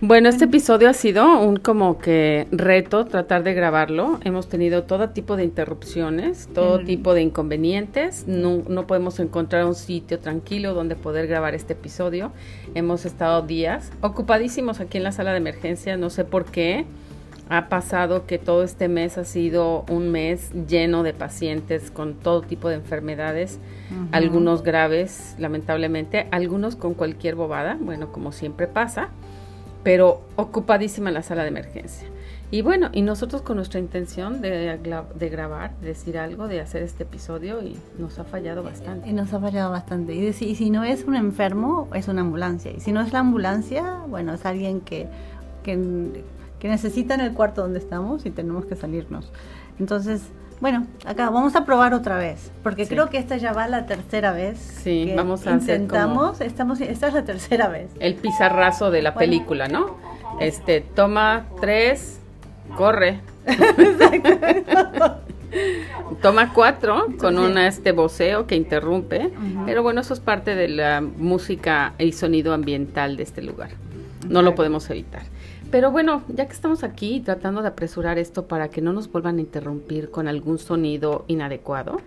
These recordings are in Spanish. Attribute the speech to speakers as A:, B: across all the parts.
A: Bueno, este episodio ha sido un como que reto tratar de grabarlo. Hemos tenido todo tipo de interrupciones, todo tipo de inconvenientes. No, no podemos encontrar un sitio tranquilo donde poder grabar este episodio. Hemos estado días ocupadísimos aquí en la sala de emergencia, no sé por qué. Ha pasado que todo este mes ha sido un mes lleno de pacientes con todo tipo de enfermedades, algunos graves, lamentablemente, algunos con cualquier bobada, bueno, como siempre pasa pero ocupadísima la sala de emergencia. Y bueno, y nosotros con nuestra intención de, de, grabar, de decir algo, de hacer este episodio y nos ha fallado bastante.
B: Y nos ha fallado bastante. Y si, si no es un enfermo, es una ambulancia. Y si no es la ambulancia, bueno, es alguien que, que, que necesita en el cuarto donde estamos y tenemos que salirnos. Entonces, bueno, acá vamos a probar otra vez, porque creo que esta ya va la tercera vez.
A: Sí, vamos a
B: intentamos, hacer estamos, esta es la tercera vez.
A: El pizarrazo de la película, ¿no? Este, toma tres, corre. toma cuatro con un este voceo que interrumpe, pero bueno, eso es parte de la música y sonido ambiental de este lugar. No lo podemos evitar. Pero bueno, ya que estamos aquí tratando de apresurar esto para que no nos vuelvan a interrumpir con algún sonido inadecuado,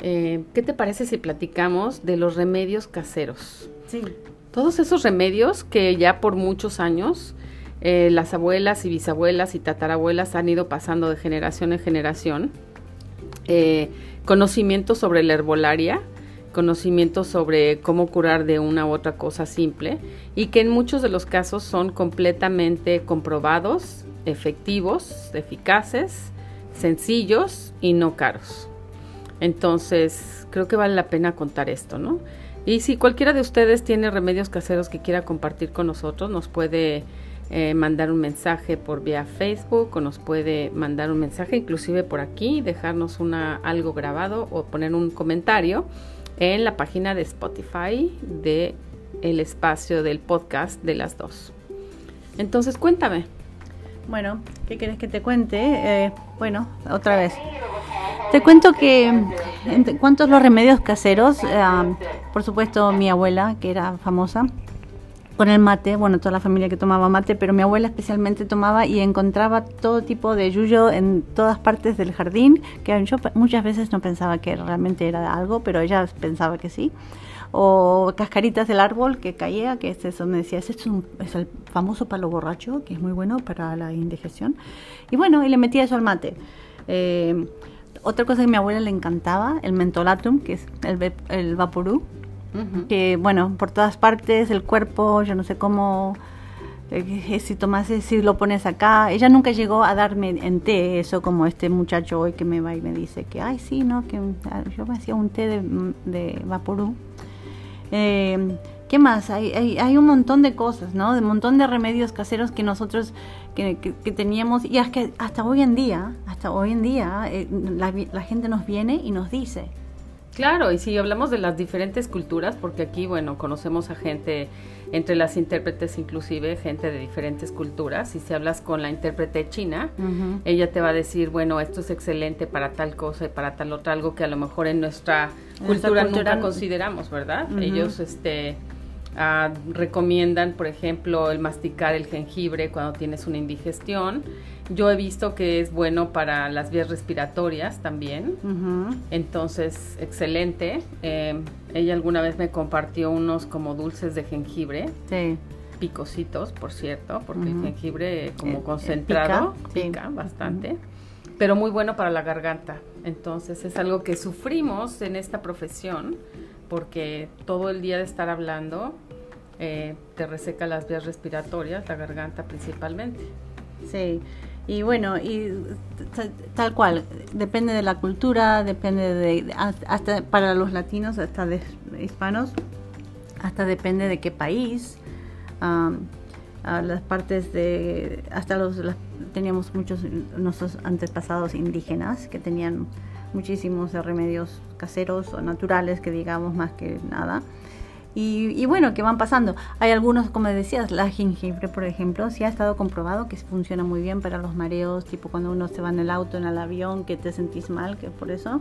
A: eh, ¿qué te parece si platicamos de los remedios caseros?
B: Sí.
A: Todos esos remedios que ya por muchos años eh, las abuelas y bisabuelas y tatarabuelas han ido pasando de generación en generación, eh, conocimientos sobre la herbolaria, conocimientos sobre cómo curar de una u otra cosa simple y que en muchos de los casos son completamente comprobados, efectivos, eficaces, sencillos y no caros. Entonces, creo que vale la pena contar esto, ¿no? Y si cualquiera de ustedes tiene remedios caseros que quiera compartir con nosotros, nos puede eh, mandar un mensaje por vía Facebook o nos puede mandar un mensaje inclusive por aquí, dejarnos una, algo grabado o poner un comentario en la página de Spotify de el espacio del podcast de las dos. Entonces, cuéntame.
B: Bueno, ¿qué quieres que te cuente? Eh, bueno, otra vez. Te cuento que en cuanto a los remedios caseros, eh, por supuesto mi abuela, que era famosa, con el mate, bueno, toda la familia que tomaba mate, pero mi abuela especialmente tomaba y encontraba todo tipo de yuyo en todas partes del jardín, que yo muchas veces no pensaba que realmente era algo, pero ella pensaba que sí. O cascaritas del árbol que caía, que es eso, me decía, es, es el famoso palo borracho, que es muy bueno para la indigestión. Y bueno, y le metía eso al mate. Eh, otra cosa que a mi abuela le encantaba, el mentolatum, que es el, el vaporú, que bueno, por todas partes, el cuerpo, yo no sé cómo, eh, si tomas, si lo pones acá. Ella nunca llegó a darme en té eso como este muchacho hoy que me va y me dice que, ay, sí, no, que ah, yo me hacía un té de, de vaporú. Eh, ¿Qué más? Hay, hay, hay, un montón de cosas, ¿no? De un montón de remedios caseros que nosotros que, que, teníamos y es que hasta hoy en día, hasta hoy en día, eh, la, la gente nos viene y nos dice,
A: Claro, y si hablamos de las diferentes culturas, porque aquí, bueno, conocemos a gente, entre las intérpretes inclusive, gente de diferentes culturas, y si hablas con la intérprete china, ella te va a decir, bueno, esto es excelente para tal cosa y para tal otra, algo que a lo mejor en nuestra, cultura, nunca consideramos, ¿verdad? Ellos, este Ah, recomiendan, por ejemplo, el masticar el jengibre cuando tienes una indigestión. Yo he visto que es bueno para las vías respiratorias también. Entonces, excelente. Em, ella alguna vez me compartió unos como dulces de jengibre.
B: Sí.
A: Picositos, por cierto, porque el jengibre como eh, concentrado pica, bastante. Pero muy bueno para la garganta. Entonces, es algo que sufrimos en esta profesión porque todo el día de estar hablando eh, te reseca las vías respiratorias, la garganta principalmente.
B: Sí, y bueno, y tal cual, depende de la cultura, depende de, hasta para los latinos, hasta de hispanos, hasta depende de qué país. a las partes de, hasta los, teníamos muchos nuestros antepasados indígenas que tenían muchísimos remedios caseros o naturales, que digamos más que nada. Y, bueno, que van pasando. Hay algunos, como decías, la jengibre, por ejemplo, sí ha estado comprobado que funciona muy bien para los mareos, tipo cuando uno se va en el auto, en el avión, que te sentís mal, que por eso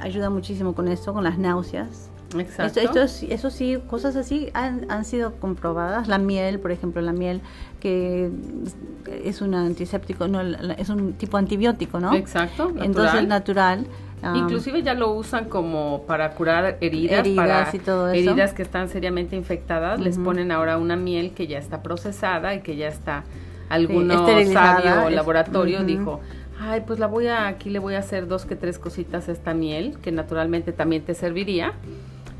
B: ayuda muchísimo con eso, con las náuseas. Exacto. Esto, eso sí, cosas así han, han, sido comprobadas. La miel, por ejemplo, la miel que es un antiséptico, no, es un tipo antibiótico, ¿no?
A: Exacto.
B: Natural. Entonces natural.
A: Inclusive ya lo usan como para curar heridas, para y todo eso. heridas que están seriamente infectadas, les ponen ahora una miel que ya está procesada y que ya está alguno sabio o laboratorio dijo, ay, pues la voy a, aquí le voy a hacer dos que tres cositas a esta miel, que naturalmente también te serviría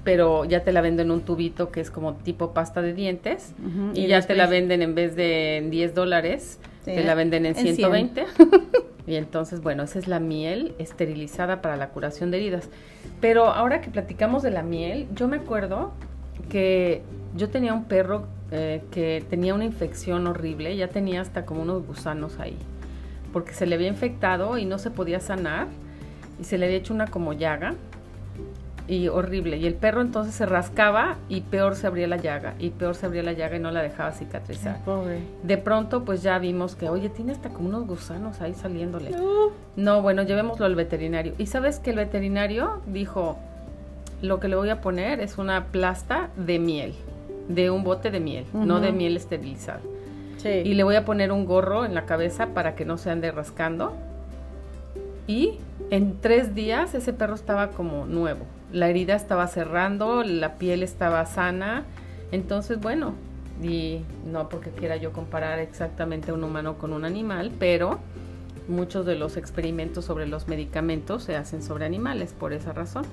A: pero ya te la venden en un tubito que es como tipo pasta de dientes y, ya te la venden en vez de 10 dólares, te la venden en, 120. y entonces, bueno, esa es la miel esterilizada para la curación de heridas. Pero ahora que platicamos de la miel, yo me acuerdo que yo tenía un perro eh, que tenía una infección horrible, ya tenía hasta como unos gusanos ahí, porque se le había infectado y no se podía sanar y se le había hecho una como llaga y horrible. Y el perro entonces se rascaba y peor se abría la llaga, y peor se abría la llaga y no la dejaba cicatrizar. De pronto pues ya vimos que, oye, tiene hasta como unos gusanos ahí saliéndole. No, bueno, llevémoslo al veterinario. Y sabes que el veterinario dijo, lo que le voy a poner es una plasta de miel, de un bote de miel, no de miel esterilizada. Y le voy a poner un gorro en la cabeza para que no se ande rascando. Y en tres días ese perro estaba como nuevo la herida estaba cerrando, la piel estaba sana. Entonces, bueno, y no porque quiera yo comparar exactamente un humano con un animal, pero muchos de los experimentos sobre los medicamentos se hacen sobre animales por esa razón.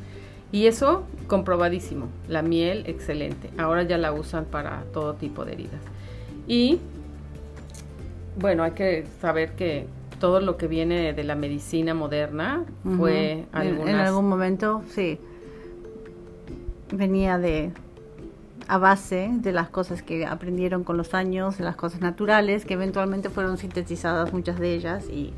A: Y eso comprobadísimo. La miel, excelente. Ahora ya la usan para todo tipo de heridas. Y bueno, hay que saber que todo lo que viene de la medicina moderna fue
B: en algún momento, sí venía de a base de las cosas que aprendieron con los años, de las cosas naturales, que eventualmente fueron sintetizadas muchas de ellas y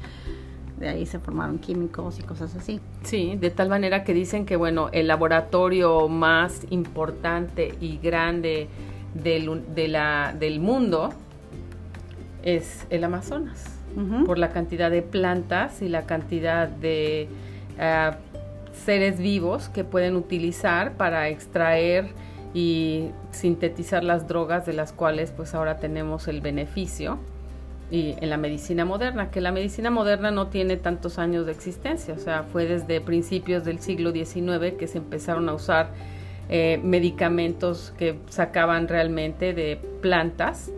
B: de ahí se formaron químicos y cosas así.
A: Sí, de tal manera que dicen que bueno, el laboratorio más importante y grande del, de la, del mundo es el Amazonas, por la cantidad de plantas y la cantidad de ah, seres vivos que pueden utilizar para extraer y sintetizar las drogas de las cuales pues ahora tenemos el beneficio y en la medicina moderna, que la medicina moderna no tiene tantos años de existencia, o sea, fue desde principios del siglo XIX que se empezaron a usar eh, medicamentos que sacaban realmente de plantas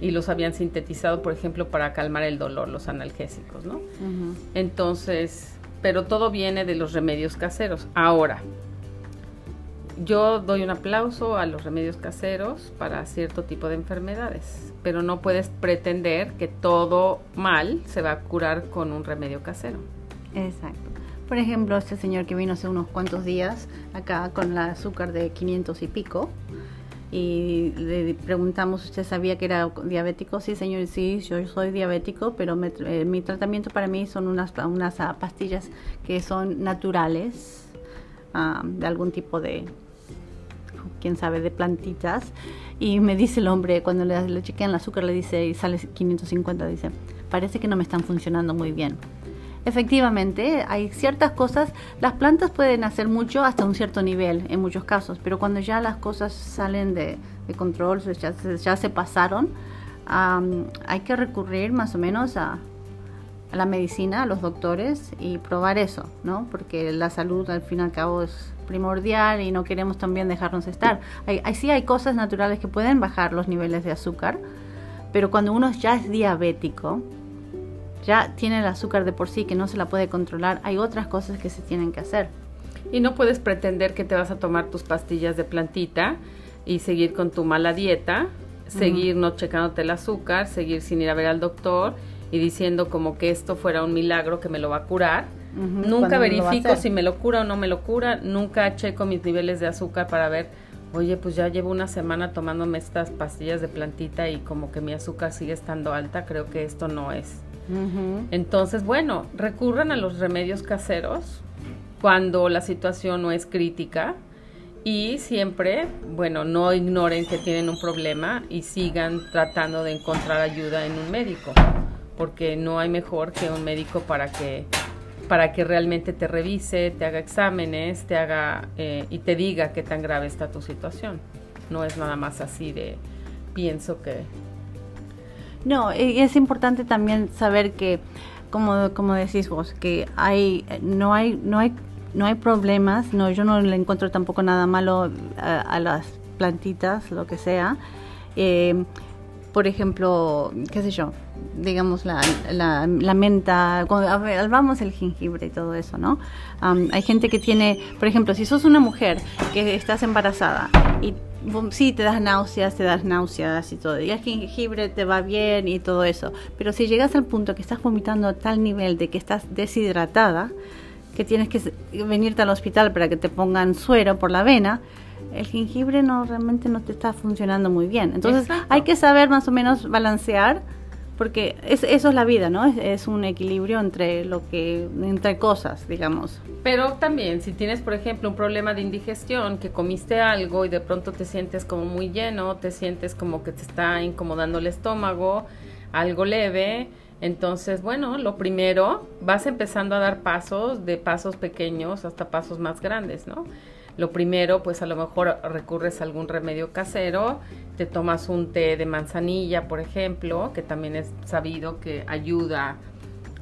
A: y los habían sintetizado, por ejemplo, para calmar el dolor, los analgésicos, ¿no? Entonces, pero todo viene de los remedios caseros. Ahora, yo doy un aplauso a los remedios caseros para cierto tipo de enfermedades, pero no puedes pretender que todo mal se va a curar con un remedio casero.
B: Exacto. Por ejemplo, este señor que vino hace unos cuantos días acá con el azúcar de 500 y pico, y le preguntamos, ¿usted sabía que era diabético? Sí, señor, sí, yo soy diabético, pero eh, mi tratamiento para mí son unas, unas ah, pastillas que son naturales, ah, de algún tipo de, quién sabe, de plantitas. Y me dice el hombre, cuando le chequean el azúcar, le dice, y sale 550, dice, parece que no me están funcionando muy bien. Efectivamente, hay ciertas cosas, las plantas pueden hacer mucho hasta un cierto nivel en muchos casos, pero cuando ya las cosas salen de, control, ya, ya, se pasaron, hay que recurrir más o menos a, la medicina, a los doctores y probar eso, ¿no? Porque la salud al fin y al cabo es primordial y no queremos también dejarnos estar. Hay, hay, sí hay cosas naturales que pueden bajar los niveles de azúcar, pero cuando uno ya es diabético, ya tiene el azúcar de por sí que no se la puede controlar, hay otras cosas que se tienen que hacer.
A: Y no puedes pretender que te vas a tomar tus pastillas de plantita y seguir con tu mala dieta, seguir no checándote el azúcar, seguir sin ir a ver al doctor y diciendo como que esto fuera un milagro que me lo va a curar. Nunca verifico si me lo cura o no me lo cura, nunca checo mis niveles de azúcar para ver, oye, pues ya llevo una semana tomándome estas pastillas de plantita y como que mi azúcar sigue estando alta, creo que esto no es entonces, bueno, recurran a los remedios caseros cuando la situación no es crítica y siempre, bueno, no ignoren que tienen un problema y sigan tratando de encontrar ayuda en un médico, porque no hay mejor que un médico para que para que realmente te revise, te haga exámenes, te haga eh, y te diga qué tan grave está tu situación. No es nada más así de pienso que...
B: No, es importante también saber que, como, como decís vos, que hay, no hay, no hay, no hay problemas, no, yo no le encuentro tampoco nada malo a, las plantitas, lo que sea. Eh, por ejemplo, qué sé yo, digamos la, la, menta, vamos el jengibre y todo eso, ¿no? hay gente que tiene, por ejemplo, si sos una mujer que estás embarazada y sí te das náuseas, te das náuseas y todo, y el jengibre te va bien y todo eso, pero si llegas al punto que estás vomitando a tal nivel de que estás deshidratada, que tienes que venirte al hospital para que te pongan suero por la vena, el jengibre no realmente no te está funcionando muy bien. Entonces hay que saber más o menos balancear porque es, eso es la vida, ¿no? Es, un equilibrio entre lo que entre cosas, digamos.
A: Pero también si tienes, por ejemplo, un problema de indigestión, que comiste algo y de pronto te sientes como muy lleno, te sientes como que te está incomodando el estómago, algo leve, entonces, bueno, lo primero, vas empezando a dar pasos, de pasos pequeños hasta pasos más grandes, ¿no? Lo primero, pues a lo mejor recurres a algún remedio casero, te tomas un té de manzanilla, por ejemplo, que también es sabido que ayuda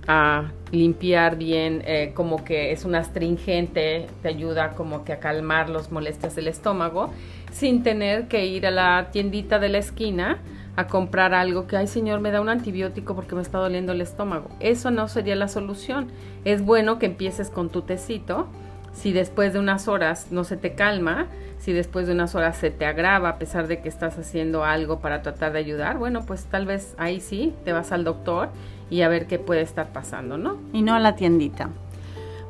A: a limpiar bien, eh, como que es un astringente, te ayuda como que a calmar los molestias del estómago, sin tener que ir a la tiendita de la esquina a comprar algo que, ay señor, me da un antibiótico porque me está doliendo el estómago. Eso no sería la solución. Es bueno que empieces con tu tecito si después de unas horas no se te calma, si después de unas horas se te agrava a pesar de que estás haciendo algo para tratar de ayudar, bueno, pues tal vez ahí sí te vas al doctor y a ver qué puede estar pasando, ¿no?
B: Y no a la tiendita.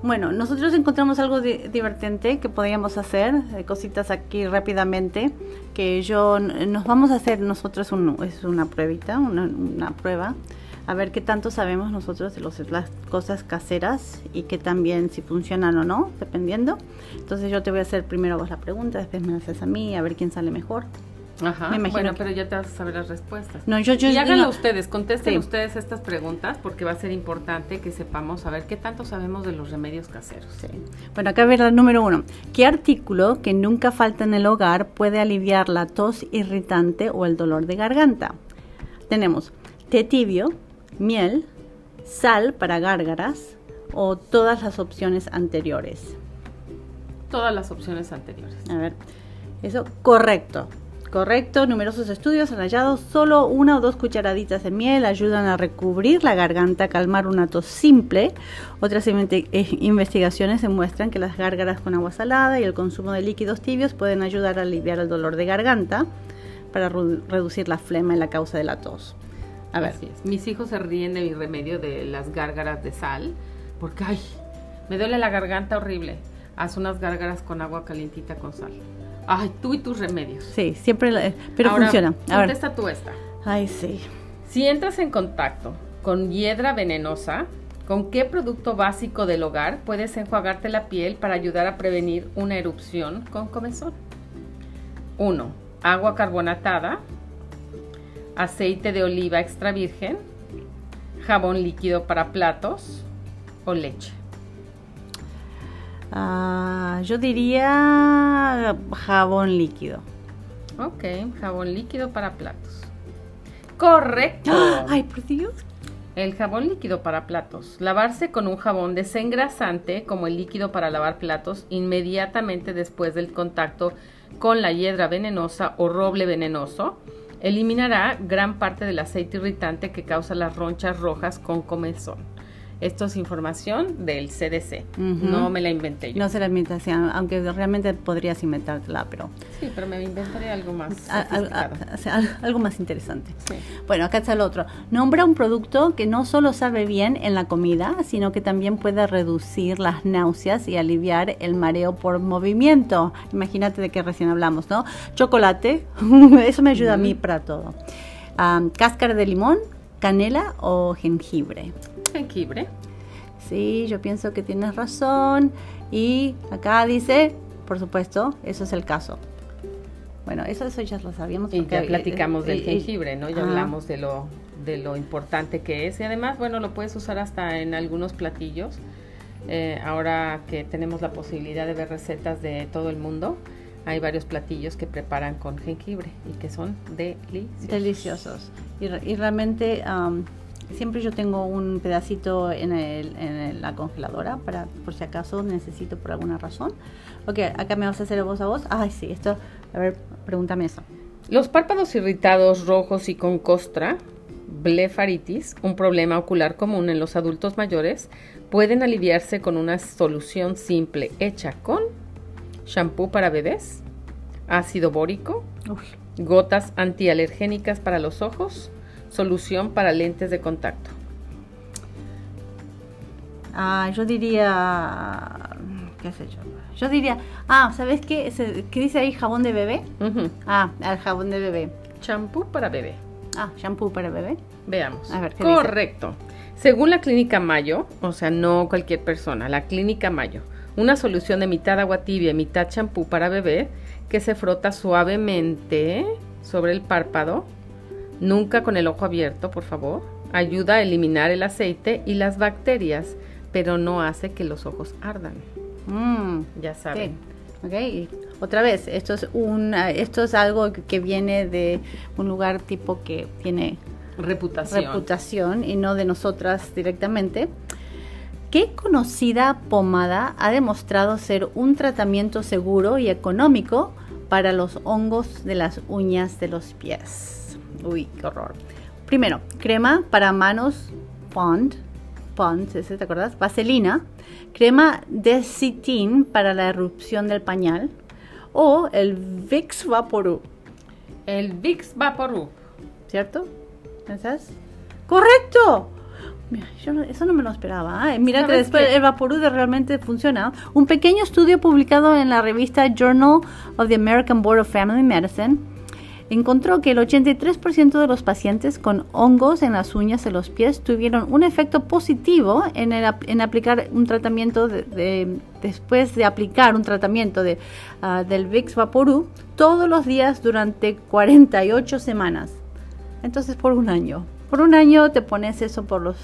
B: Bueno, nosotros encontramos algo divertente que podríamos hacer, eh, cositas aquí rápidamente, que yo nos vamos a hacer nosotros es una pruebita, una prueba a ver qué tanto sabemos nosotros de los, las cosas caseras y que también si funcionan o no, dependiendo. Entonces yo te voy a hacer primero vos la pregunta, después me haces a mí, a ver quién sale mejor.
A: Ajá, me bueno, pero ya te vas a saber las respuestas.
B: No, yo, yo,
A: y háganlo ustedes, contesten ustedes estas preguntas porque va a ser importante que sepamos a ver qué tanto sabemos de los remedios caseros.
B: Sí. Bueno, acá ver la número uno. ¿Qué artículo que nunca falta en el hogar puede aliviar la tos irritante o el dolor de garganta? Tenemos té tibio, miel, sal para gárgaras o todas las opciones anteriores?
A: Todas las opciones anteriores.
B: A ver, eso correcto. Correcto, numerosos estudios han hallado solo una o dos cucharaditas de miel ayudan a recubrir la garganta, calmar una tos simple. Otras eh, investigaciones demuestran que las gárgaras con agua salada y el consumo de líquidos tibios pueden ayudar a aliviar el dolor de garganta para reducir la flema y la causa de la tos.
A: A ver. Mis hijos se ríen de mi remedio de las gárgaras de sal, porque, ay, me duele la garganta horrible. Haz unas gárgaras con agua calientita con sal. Ay, tú y tus remedios.
B: Sí, siempre, pero funciona.
A: contesta tú esta.
B: Ay, sí.
A: Si entras en contacto con hiedra venenosa, ¿con qué producto básico del hogar puedes enjuagarte la piel para ayudar a prevenir una erupción con comezón? 1. Agua carbonatada, aceite de oliva extra virgen, jabón líquido para platos o leche.
B: Ah, yo diría jabón líquido.
A: Ok, jabón líquido para platos. Correcto.
B: Ay, por Dios.
A: El jabón líquido para platos. Lavarse con un jabón desengrasante como el líquido para lavar platos inmediatamente después del contacto con la hiedra venenosa o roble venenoso Eliminará gran parte del aceite irritante que causa las ronchas rojas con comezón. Esto es información del CDC, no me la inventé yo.
B: No se la inventé, aunque realmente podrías inventártela, pero...
A: Sí, pero me inventaré algo más
B: Algo más interesante. Bueno, acá está el otro. Nombra un producto que no solo sabe bien en la comida, sino que también puede reducir las náuseas y aliviar el mareo por movimiento. Imagínate de qué recién hablamos, ¿no? Chocolate, eso me ayuda a mí para todo. cáscara de limón, canela o jengibre
A: jengibre.
B: Sí, yo pienso que tienes razón. Y acá dice, por supuesto, eso es el caso. Bueno, eso, eso ya lo sabíamos.
A: Y ya platicamos del jengibre, ¿no? Ya hablamos de lo, de lo importante que es. Y además, bueno, lo puedes usar hasta en algunos platillos. Eh, ahora que tenemos la posibilidad de ver recetas de todo el mundo, hay varios platillos que preparan con jengibre y que son deliciosos.
B: Deliciosos. Y, y realmente am, siempre yo tengo un pedacito en, el, en la congeladora para por si acaso necesito por alguna razón. Ok, acá me vas a hacer voz a voz. Ay, sí, esto, a ver, pregúntame eso.
A: Los párpados irritados, rojos y con costra, blefaritis, un problema ocular común en los adultos mayores, pueden aliviarse con una solución simple hecha con shampoo para bebés, ácido bórico, gotas antialergénicas para los ojos, solución para lentes de contacto.
B: Ah, yo diría, qué sé yo. Yo diría, ah, ¿sabes qué? ¿Qué dice ahí jabón de bebé? Ah, el jabón de bebé.
A: Shampoo para bebé.
B: Ah, shampoo para bebé.
A: Veamos.
B: A ver, ¿qué dice?
A: Correcto. Según la Clínica Mayo, o sea, no cualquier persona, la Clínica Mayo, una solución de mitad agua tibia y mitad champú para bebé que se frota suavemente sobre el párpado, nunca con el ojo abierto, por favor, ayuda a eliminar el aceite y las bacterias, pero no hace que los ojos ardan.
B: Mm,
A: Ya saben.
B: Ok, y otra vez, esto es, un, esto es algo que viene de un lugar tipo que tiene
A: Reputación.
B: reputación y no de nosotras directamente. ¿Qué conocida pomada ha demostrado ser un tratamiento seguro y económico para los hongos de las uñas de los pies? Uy, qué horror. Primero, crema para manos Pond, Pond, ¿ese ¿te acuerdas? Vaselina, crema Desitin para la erupción del pañal o el Vicks Vaporub,
A: El Vicks Vaporub.
B: ¿cierto? ¿Pensás? ¡Correcto! Mira, yo no- eso no me lo esperaba. ¿eh? Mira que
A: ¿Sabes
B: después
A: qué?
B: el Vaporub realmente funciona. Un pequeño estudio publicado en la revista Journal of the American Board of Family Medicine encontró que el 83% de los pacientes con hongos en las uñas de los pies tuvieron un efecto positivo en, el en aplicar un tratamiento de, de- después de aplicar un tratamiento de, ah, del Vicks Vaporub todos los días durante 48 semanas. Entonces por un año. Por un año te pones eso por los...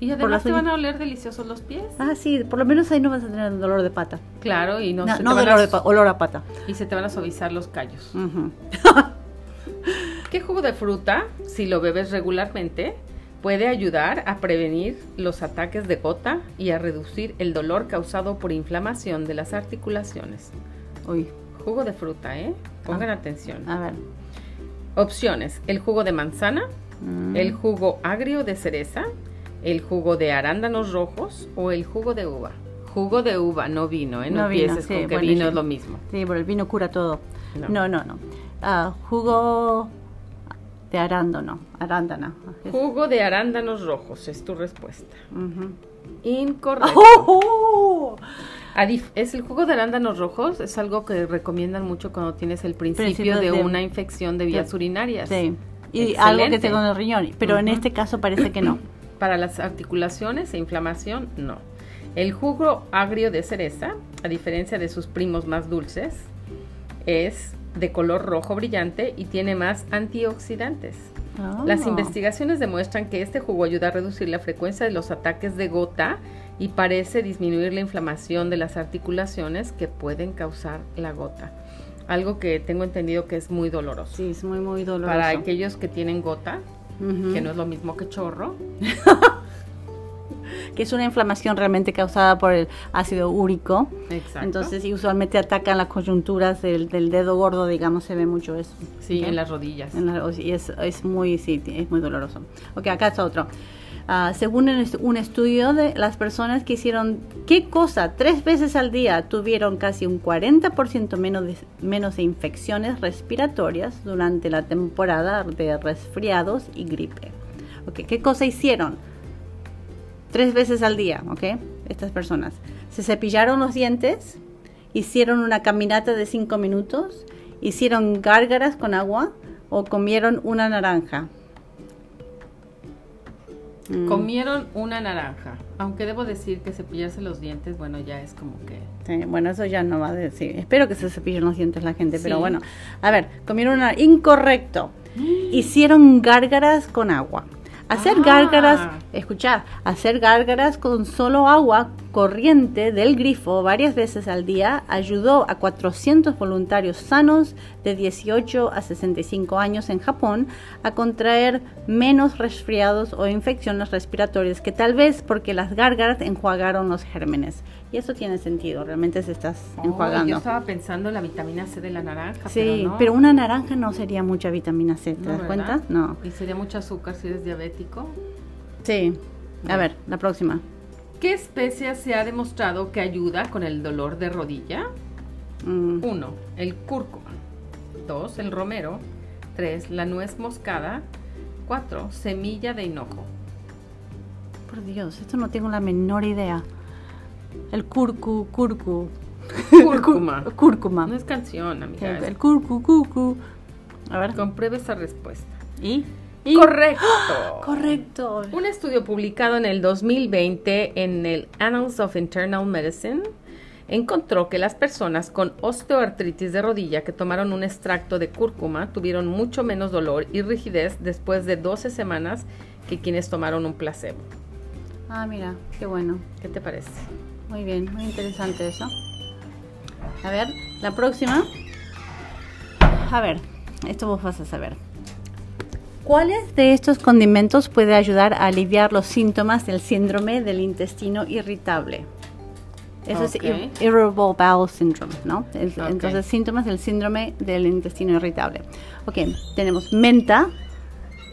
A: Y además te van a oler deliciosos los pies.
B: Ah, sí, por lo menos ahí no vas a tener dolor de pata.
A: Claro, y no,
B: No,
A: se
B: no
A: te van
B: dolor
A: a-
B: de olor a pata.
A: y se te van a suavizar los callos.
B: Ujú.
A: ¿Qué jugo de fruta, si lo bebes regularmente, puede ayudar a prevenir los ataques de gota y a reducir el dolor causado por inflamación de las articulaciones?
B: Uy,
A: Jugo de fruta, ¿eh? Pongan
B: Ah.
A: atención.
B: a ver.
A: Opciones: el jugo de manzana,
B: Mm.
A: el jugo agrio de cereza, el jugo de arándanos rojos o el jugo de uva. Jugo de uva, no vino, ¿eh? No,
B: No vino, sí,
A: con que
B: bueno,
A: vino
B: sí.
A: es lo mismo.
B: Sí, pero el vino cura todo.
A: No.
B: No, no, no. Ah, jugo de arándano, arándana.
A: Jugo de arándanos rojos es tu respuesta.
B: Ujú.
A: Incorrecto.
B: ¡Oh!
A: Es el jugo de arándanos rojos, es algo que recomiendan mucho cuando tienes el principio,
B: Principio
A: de,
B: de-
A: una infección de vías
B: de-
A: urinarias.
B: Sí. Y
A: Excelente.
B: algo que tengo en el riñón. Pero en este caso parece que no.
A: Para las articulaciones e inflamación, no. El jugo agrio de cereza, a diferencia de sus primos más dulces, es de color rojo brillante y tiene más antioxidantes. Las
B: Ah.
A: investigaciones demuestran que este jugo ayuda a reducir la frecuencia de los ataques de gota y parece disminuir la inflamación de las articulaciones que pueden causar la gota. Algo que tengo entendido que es muy doloroso.
B: Sí, es muy, muy doloroso.
A: Para aquellos que tienen gota, que no es lo mismo que chorro,
B: Que es una inflamación realmente causada por el ácido úrico.
A: exacto.
B: Entonces, y usualmente atacan las coyunturas del, del dedo gordo, digamos, se ve mucho eso.
A: sí, en las rodillas.
B: En la- y es, es muy, sí, es muy doloroso. Ok, acá está otro. Ah, según un est- un estudio de las personas que hicieron qué cosa tres veces al día tuvieron casi un 40% menos de, menos de infecciones respiratorias durante la temporada de resfriados y gripe. Ok, ¿qué cosa hicieron? Tres veces al día, ¿ok? Estas personas. Se cepillaron los dientes, hicieron una caminata de cinco minutos, hicieron gárgaras con agua o comieron una naranja. Mm,
A: Comieron una naranja, aunque debo decir que cepillarse los dientes, bueno, ya es como que...
B: sí, bueno, eso ya no va a decir. Espero que se cepillen los dientes la gente, pero bueno. A ver, comieron una... Incorrecto. Hicieron gárgaras con agua. Hacer
A: Ah.
B: gárgaras, escuchar, hacer gárgaras con solo agua corriente del grifo varias veces al día ayudó a 400 voluntarios sanos de 18 a 65 años en Japón a contraer menos resfriados o infecciones respiratorias que tal vez porque las gárgaras enjuagaron los gérmenes. Y eso tiene sentido, realmente se estás
A: Oh,
B: enjuagando.
A: yo estaba pensando en la vitamina C de la naranja.
B: Sí,
A: pero, no.
B: pero una naranja no sería mucha vitamina C, ¿te
A: No,
B: das
A: ¿verdad?
B: cuenta? No.
A: Y sería mucho azúcar si eres diabético.
B: Sí. A ver, la próxima.
A: ¿Qué especia se ha demostrado que ayuda con el dolor de rodilla?
B: Mm,
A: 1. El cúrcuma. 2. El romero. 3. La nuez moscada. 4. Semilla de hinojo.
B: por Dios, esto no tengo la menor idea. El curcu, curcu.
A: Cúrcuma.
B: Cúrcuma.
A: No es canción, amiga.
B: El, el curcu, cucu. A ver.
A: Compruebe esa respuesta.
B: ¿Y?
A: Correcto.
B: Correcto.
A: Un estudio publicado en el 2020 en el Annals of Internal Medicine encontró que las personas con osteoartritis de rodilla que tomaron un extracto de cúrcuma tuvieron mucho menos dolor y rigidez después de 12 semanas que quienes tomaron un placebo.
B: Ah, mira, qué bueno.
A: ¿Qué te parece?
B: Muy bien, muy interesante eso. A ver, la próxima. A ver, esto vos vas a saber. ¿Cuáles de estos condimentos puede ayudar a aliviar los síntomas del síndrome del intestino irritable? Eso es ir- Irritable Bowel Syndrome, ¿no? Es-
A: Ok.
B: Entonces, síntomas del síndrome del intestino irritable. Ok, tenemos menta,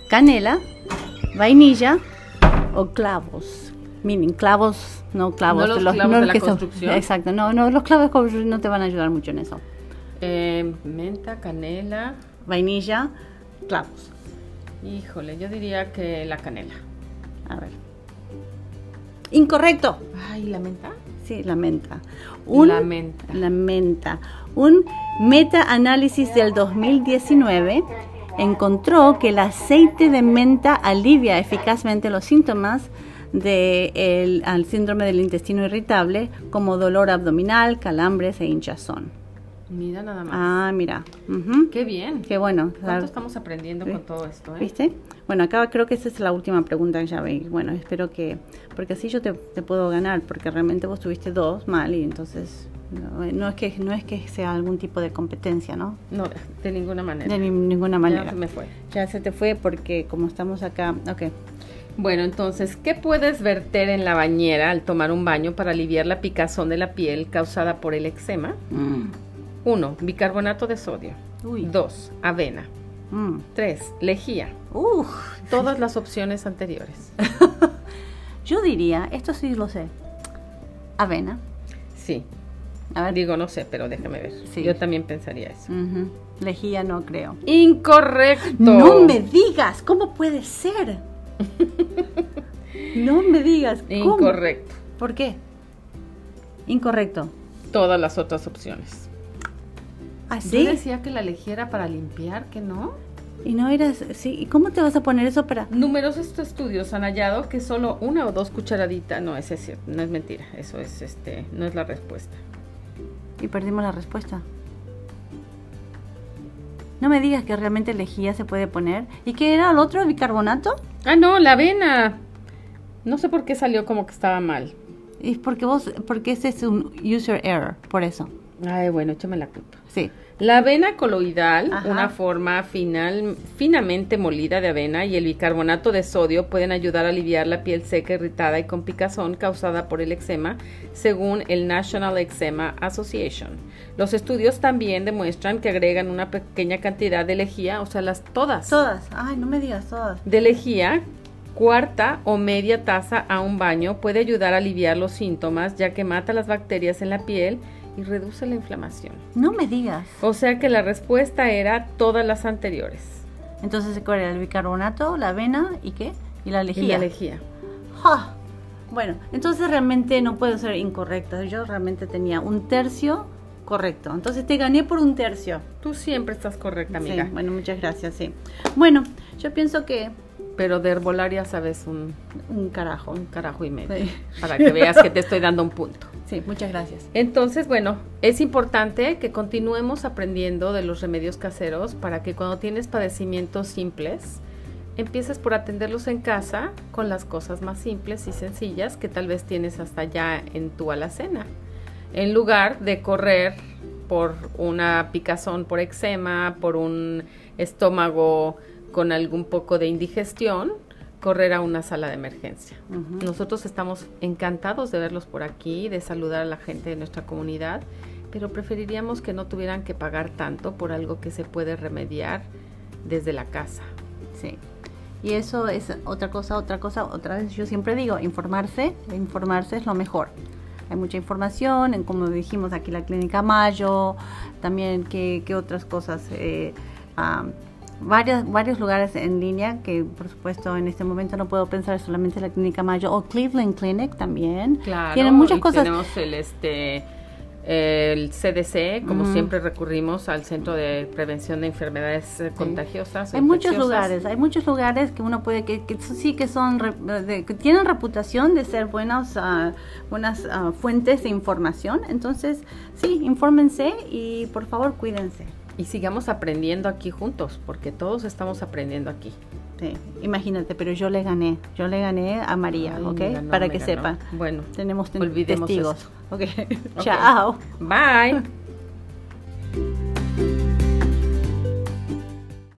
B: canela, vainilla o clavos. Meaning, clavos, no clavos.
A: No los clavos de la
B: son-
A: construcción.
B: exacto, no, no, los clavos de construcción no te van a ayudar mucho en eso.
A: Eh, menta, canela.
B: Vainilla, clavos.
A: Híjole, yo diría que la canela.
B: A ver. Incorrecto.
A: Ay, ¿la menta?
B: Sí, la menta.
A: La menta.
B: La menta. Un meta-análisis del 2019 encontró que el aceite de menta alivia eficazmente los síntomas del síndrome del intestino irritable como dolor abdominal, calambres e hinchazón.
A: Mira nada más.
B: Ah, mira. Ujú.
A: Qué bien.
B: Qué bueno.
A: ¿Cuánto estamos aprendiendo
B: Sí.
A: con todo esto? eh?
B: ¿Viste? Bueno, acá creo que esa es la última pregunta que ya veis. Bueno, espero que, porque así yo te, te puedo ganar, porque realmente vos tuviste dos mal y entonces no, no es que no es que sea algún tipo de competencia, ¿no?
A: No, de ninguna manera.
B: De ni- ninguna manera.
A: Ya se me fue.
B: Ya se te fue porque como estamos acá, ok.
A: Bueno, entonces, ¿qué puedes verter en la bañera al tomar un baño para aliviar la picazón de la piel causada por el eczema? 1. Bicarbonato de sodio.
B: Uy.
A: 2. Avena.
B: Mm.
A: 3. Lejía.
B: Uf.
A: Todas las opciones anteriores.
B: Yo diría, esto sí lo sé. Avena.
A: Sí.
B: A ver.
A: Digo, no sé, pero déjame ver.
B: Sí.
A: Yo también pensaría eso.
B: Lejía no creo.
A: Incorrecto.
B: No me digas, ¿cómo puede ser? no me digas. ¿cómo?
A: Incorrecto.
B: ¿Por qué? Incorrecto.
A: Todas las otras opciones.
B: ¿Ah,
A: Yo decía que la lejía era para limpiar, que no.
B: Y no eras, sí. ¿Y cómo te vas a poner eso para...?
A: Numerosos estudios han hallado que solo una o dos cucharaditas, no, ese es cierto, no es mentira, eso es, este, no es la respuesta.
B: Y perdimos la respuesta. No me digas que realmente lejía se puede poner. ¿Y qué era el otro, bicarbonato?
A: Ah, no, la avena. No sé por qué salió como que estaba mal.
B: Y porque vos, porque ese es un user error, por eso.
A: Ay, bueno, échame la culpa.
B: Sí.
A: La avena coloidal,
B: Ajá.
A: una forma final, finamente molida de avena, y el bicarbonato de sodio pueden ayudar a aliviar la piel seca, irritada y con picazón causada por el eczema, según el National Eczema Association. Los estudios también demuestran que agregan una pequeña cantidad de lejía, o sea, las todas,
B: Todas. Ay, no me digas todas.
A: de lejía, cuarta o media taza a un baño puede ayudar a aliviar los síntomas, ya que mata las bacterias en la piel y reduce la inflamación.
B: No me digas.
A: O sea que la respuesta era todas las anteriores.
B: Entonces, ¿cuál era el bicarbonato, la avena y qué? Y la
A: Y
B: lejía.
A: la lejía.
B: Ja. Bueno, entonces realmente no puedo ser incorrecta. Yo realmente tenía un tercio correcto. Entonces te gané por un tercio.
A: Tú siempre estás correcta,
B: Sí,
A: amiga.
B: bueno, muchas gracias, sí. Bueno, yo pienso que
A: Pero de herbolaria sabes un,
B: un carajo.
A: un carajo y medio.
B: Sí.
A: Para que veas que te estoy dando un punto.
B: Sí, muchas gracias.
A: Entonces, bueno, es importante que continuemos aprendiendo de los remedios caseros para que cuando tienes padecimientos simples empieces por atenderlos en casa con las cosas más simples y sencillas que tal vez tienes hasta ya en tu alacena. En lugar de correr por una picazón por eczema, por un estómago con algún poco de indigestión, correr a una sala de emergencia. Nosotros estamos encantados de verlos por aquí, de saludar a la gente de nuestra comunidad, pero preferiríamos que no tuvieran que pagar tanto por algo que se puede remediar desde la casa.
B: Sí. Y eso es otra cosa, otra cosa, otra vez yo siempre digo, informarse, informarse es lo mejor. Hay mucha información, en como dijimos aquí la clínica Mayo, también qué, otras cosas, eh, varios, varios lugares en línea que por supuesto en este momento no puedo pensar solamente en la clínica Mayo o Cleveland Clinic también.
A: Claro,
B: Tienen muchas cosas.
A: Tenemos el este el CDC, como siempre recurrimos al Centro de Prevención de Enfermedades eh, Contagiosas.
B: Hay muchos lugares, hay muchos lugares que uno puede, que, sí que son, que tienen reputación de ser buenas, ah, buenas ah, fuentes de información. Entonces, sí, infórmense y por favor cuídense.
A: Y sigamos aprendiendo aquí juntos, porque todos estamos aprendiendo aquí.
B: Sí, imagínate, pero yo le gané, yo le gané a María, ¿ok? Para que sepa.
A: Bueno,
B: tenemos testigos.
A: Ok,
B: chao.
A: Bye.